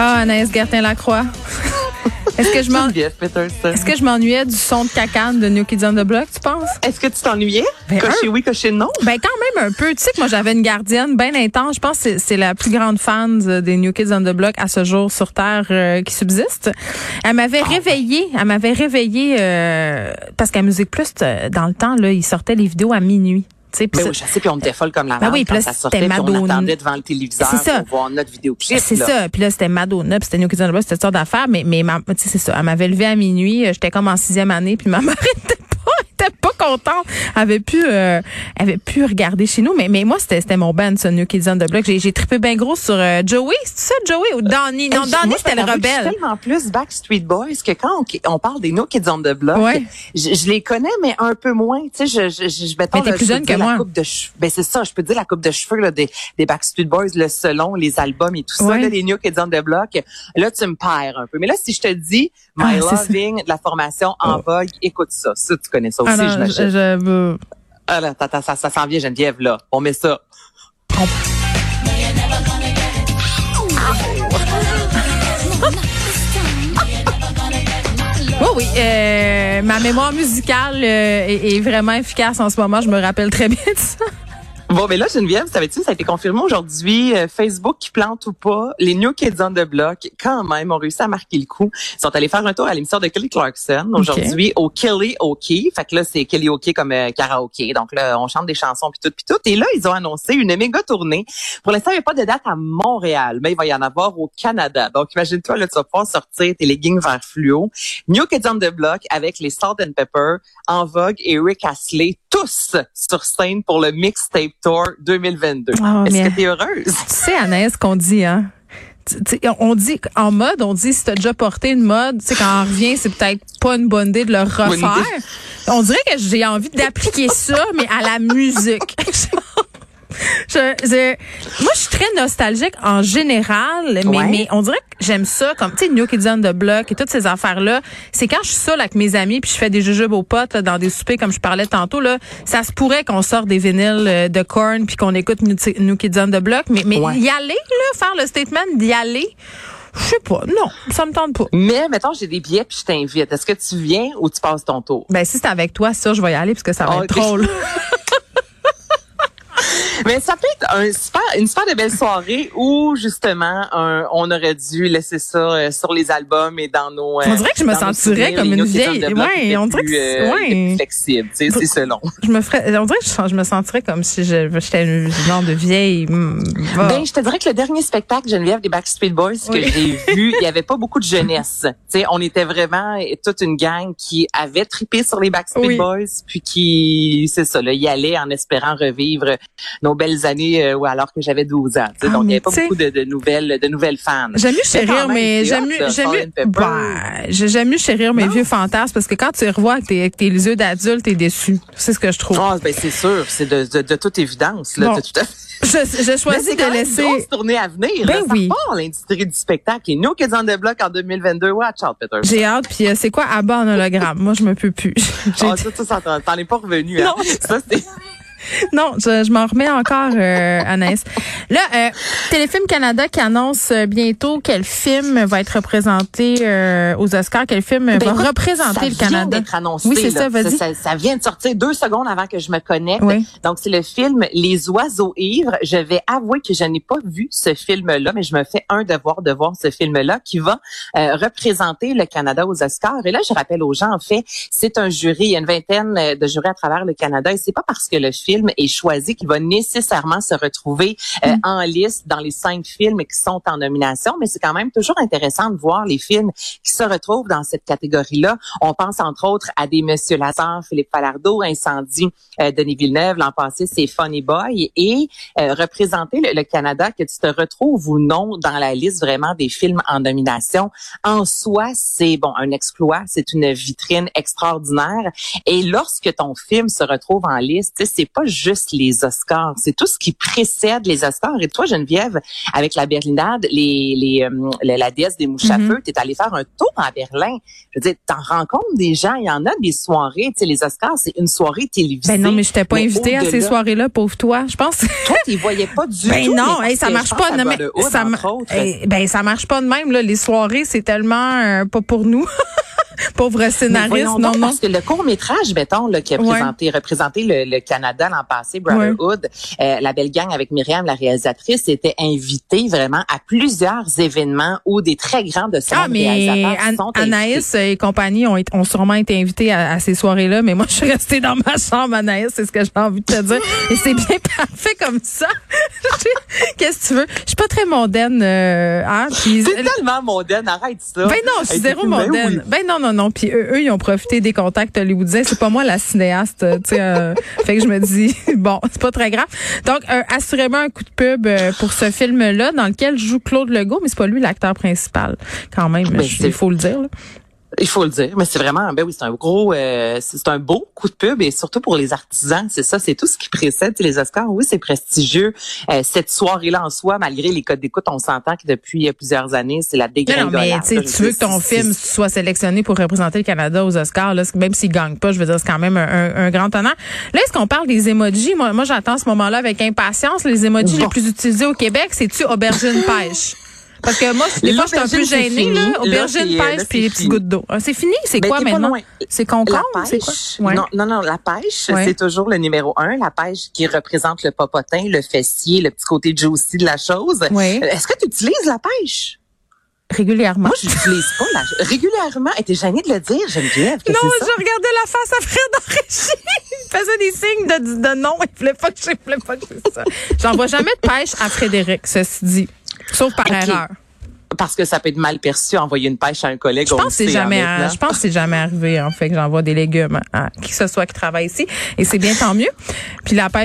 Ah, Anaïs Gertin-Lacroix. Est-ce que je m'en... Est-ce que je m'ennuyais du son de cacane de New Kids on the Block, tu penses? Est-ce que tu t'ennuyais? Ben, cocher un- oui, cocher non? Ben quand même un peu. Tu sais que moi j'avais une gardienne bien intense. Je pense que c'est- la plus grande fan de- des New Kids on the Block à ce jour sur Terre euh, qui subsiste. Elle m'avait réveillée. Elle m'avait réveillée euh, parce qu'à Musique Plus, euh, dans le temps, là, ils sortaient les vidéos à minuit. Tu sais, puis Ben oui, je sais, puis on était folle comme la Ben oui, quand là, ça c'était sortait, puis on Madonna. attendait devant le téléviseur C'est ça. pour voir notre vidéoclip. C'est ça. Puis là, c'était Madonna, puis c'était New Kids on the Block, c'était sortes d'affaires. Mais, mais ma- tu sais, c'est ça. Elle m'avait levé à minuit. euh, J'étais comme en sixième année, puis ma mère était pas, contente. Elle avait pu, euh, elle avait pu regarder chez nous. Mais, mais moi, c'était, c'était mon band, ça, New Kids on the Block. J'ai, trippé bien gros sur euh, Joey. C'est ça, Joey? Ou Donnie? Non, Donnie, c'était le que je suis rebelle. tellement plus Backstreet Boys que quand on, on parle des No Kids on the Block, Ouais. je, je les connais, mais un peu moins. Tu sais, je, je, je, je mettons, Mais là, plus jeune que la moi. coupe de. Ben, c'est ça, je peux dire la coupe de cheveux, là, des, des Backstreet Boys, le selon, les albums et tout ça, là, les New Kids on the Block. Là, tu me perds un peu. Mais là, si je te dis My Ah, c'est ça. Loving de la formation en vogue, écoute ça. Ça, tu connais ça aussi, Ah non, j'imagine. je- je- Ah là, attends, ça, ça s'en vient, Geneviève, là. On met ça. Oui, oui. euh, ma mémoire musicale euh, est, est vraiment efficace en ce moment. Je me rappelle très bien de ça. Bon, mais là, Geneviève, savais-tu, ça a été confirmé aujourd'hui, euh, Facebook qui plante ou pas, les New Kids on the Block, quand même, ont réussi à marquer le coup. Ils sont allés faire un tour à l'émission de Kelly Clarkson aujourd'hui au Kelly OK. Fait que là, c'est Kelly OK comme euh, karaoké. Donc là, on chante des chansons puis tout, puis tout. Et là, ils ont annoncé une méga tournée. Pour l'instant, il n'y a pas de date à Montréal, mais il va y en avoir au Canada. Donc, imagine-toi, là, tu vas pouvoir sortir tes leggings vert fluo. New Kids on the Block avec les Salt and Pepper, En Vogue et Rick Astley, tous sur scène pour le Mixtape Tour 2022. Ah, Est-ce que tu es heureuse? Tu sais, Anaïs, qu'on dit, hein? On dit en mode, on dit si t'as déjà porté une mode, tu sais, quand on revient, c'est peut-être pas une bonne idée de le refaire. On dirait que j'ai envie d'appliquer ça, mais à la musique. Je, je- moi, je suis très nostalgique en général, mais, Ouais. mais on dirait que j'aime ça, comme, tu sais, New Kids on the Block et toutes ces affaires-là. C'est quand je suis seule avec mes amis puis je fais des jujubes aux potes là, dans des soupers, comme je parlais tantôt, là, ça se pourrait qu'on sorte des vinyles euh, de Korn puis qu'on écoute New, New Kids on the Block, mais, mais Ouais. y aller, là, faire le statement d'y aller, je sais pas, non, ça me tente pas. Mais, mettons, j'ai des billets puis je t'invite. Est-ce que tu viens ou tu passes ton tour? Ben, si c'est avec toi, ça, je vais y aller parce que ça va Ah, être drôle. Mais ça peut être un super, une super de belle soirée où, justement, un- on aurait dû laisser ça euh, sur les albums et dans nos... euh, On dirait que je me nos sentirais comme une vieille- ouais, on dirait plus, que- euh, ouais. flexible, tu sais, c'est selon. je me ferais, on dirait que je, me sentirais comme si je- j'étais une genre de vieille. mm, va. Ben, je te dirais que le dernier spectacle, Geneviève, des Backstreet Boys que Oui. j'ai vu, il y avait pas beaucoup de jeunesse. Tu sais, on était vraiment toute une gang qui avait trippé sur les Backstreet Oui. Boys, puis qui, c'est ça, là, y allait en espérant revivre nos belles années euh, ou alors que j'avais 12 ans. Ah, donc, il y mais avait pas beaucoup de, de nouvelles, de nouvelles fans. J'aime mieux chérir, mais j'aime mieux, j'aime mieux, chérir mes Non. vieux fantasmes parce que quand tu les revois avec tes, avec tes yeux d'adulte, t'es déçu. C'est ce que je trouve. Ah, ben c'est sûr, c'est de, de, de toute évidence. Là, Bon. T'as tout à fait- Je, choisis de laisser. une grosse tournée à venir. Ben là. Oui. l'industrie du spectacle. Et nous, on the Block en 2022, watch out, Peter. J'ai hâte, puis euh, c'est quoi Abba en hologramme? Moi, je me peux plus. Ah, ça, ça, t'en es pas revenu. Hein? Non. Ça, c'est... Non, je, je m'en remets encore, euh, Anaïs. Là, euh, Téléfilm Canada qui annonce euh, bientôt quel film va être représenté euh, aux Oscars, quel film Ben, va écoute, représenter ça le vient Canada. d'être annoncé. Oui, c'est ça, vas-y. Ça, ça vient de sortir deux secondes avant que je me connecte. Oui. Donc, c'est le film Les oiseaux ivres. Je vais avouer que je n'ai pas vu ce film-là, mais je me fais un devoir de voir ce film-là qui va euh, représenter le Canada aux Oscars. Et là, je rappelle aux gens, en fait, c'est un jury. Il y a une vingtaine euh, de jurys à travers le Canada et c'est pas parce que le film est choisi qu'il va nécessairement se retrouver euh, Mm. en liste dans les cinq films qui sont en nomination, mais c'est quand même toujours intéressant de voir les films qui se retrouvent dans cette catégorie-là. On pense entre autres à des Monsieur Lazare, Philippe Falardeau, Incendie, euh, Denis Villeneuve. L'an passé, c'est Funny Boy. Et euh, représenter le, le Canada, que tu te retrouves ou non dans la liste vraiment des films en nomination, en soi, c'est bon un exploit, c'est une vitrine extraordinaire. Et lorsque ton film se retrouve en liste, c'est pas juste les Oscars, c'est tout ce qui précède les Oscars. Et toi, Geneviève, avec la Berlinade, les, les, euh, la déesse des mouches à feu, tu es allé faire un tour à Berlin. Je veux dire, t'en rencontres des gens, il y en a des soirées, tu sais, les Oscars, c'est une soirée télévisée. Ben non, mais je t'ai pas invité à ces soirées-là, pauvre toi, je pense. Toi, tu voyais pas du ben tout. non, ça marche pas. Non, mais ça, ben ça marche pas de même là. Les soirées, c'est tellement euh, pas pour nous. Pauvre scénariste, non, non. Parce que le court métrage, mettons, là, qui a présenté, représenté le, Canada l'an passé, Brotherhood, euh, la belle gang avec Myriam, la réalisatrice, était invitée vraiment à plusieurs événements où des très grands de ah, mais Anaïs et compagnie ont, ont sûrement été invités à, ces soirées-là, mais moi, je suis restée dans ma chambre, Anaïs, c'est ce que j'ai envie de te dire. et c'est bien parfait comme ça. Qu'est-ce que tu veux? Je suis pas très mondaine, euh, hein? C'est tellement mondaine, arrête ça. Ben non, je suis zéro mondaine. Ben non, non, non, non. Puis eux, eux, ils ont profité des contacts hollywoodiens. C'est pas moi la cinéaste, tu sais. Euh, fait que je me dis, bon, c'est pas très grave. Donc, euh, assurément un coup de pub euh, pour ce film-là, dans lequel joue Claude Legault, mais c'est pas lui l'acteur principal, quand même. Ben, il faut le dire. Là. Il faut le dire, mais c'est vraiment, ben oui, c'est un gros, euh, c'est un beau coup de pub et surtout pour les artisans, c'est ça, c'est tout ce qui précède les Oscars. Oui, c'est prestigieux. Euh, cette soirée-là en soi, malgré les codes d'écoute, on s'entend que depuis plusieurs années, c'est la dégringolade. Non, mais tu veux que ton film soit sélectionné pour représenter le Canada aux Oscars, là, même s'il gagne pas, je veux dire, c'est quand même un, grand honneur. Là, est-ce qu'on parle des emojis? Moi, moi j'attends ce moment-là avec impatience. Les emojis les plus utilisés au Québec, c'est-tu aubergine pêche? Parce que moi, des fois, je suis un peu gênée, là. Aubergine, pêche, puis les petits gouttes d'eau. Ah, c'est fini? C'est ben, quoi maintenant? C'est concombre? C'est quoi? Non, non, non, la pêche, c'est toujours le numéro un. La pêche qui représente le popotin, le fessier, le petit côté juicy de la chose. Oui. Euh, est-ce que tu utilises la pêche? Régulièrement. Moi, je n'utilise pas la... Régulièrement. Et t'es gênée de le dire, Geneviève. Non, je regardais la face à Fred. Il faisait des signes de, de non. Il voulait pas que je, voulais pas que je ça. J'envoie jamais de pêche à Frédéric, ceci dit. Sauf par erreur. Parce que ça peut être mal perçu envoyer une pêche à un collègue. Je pense que c'est jamais, je pense c'est jamais arrivé en fait que j'envoie des légumes à qui que ce soit qui travaille ici et c'est bien tant mieux. Puis la pêche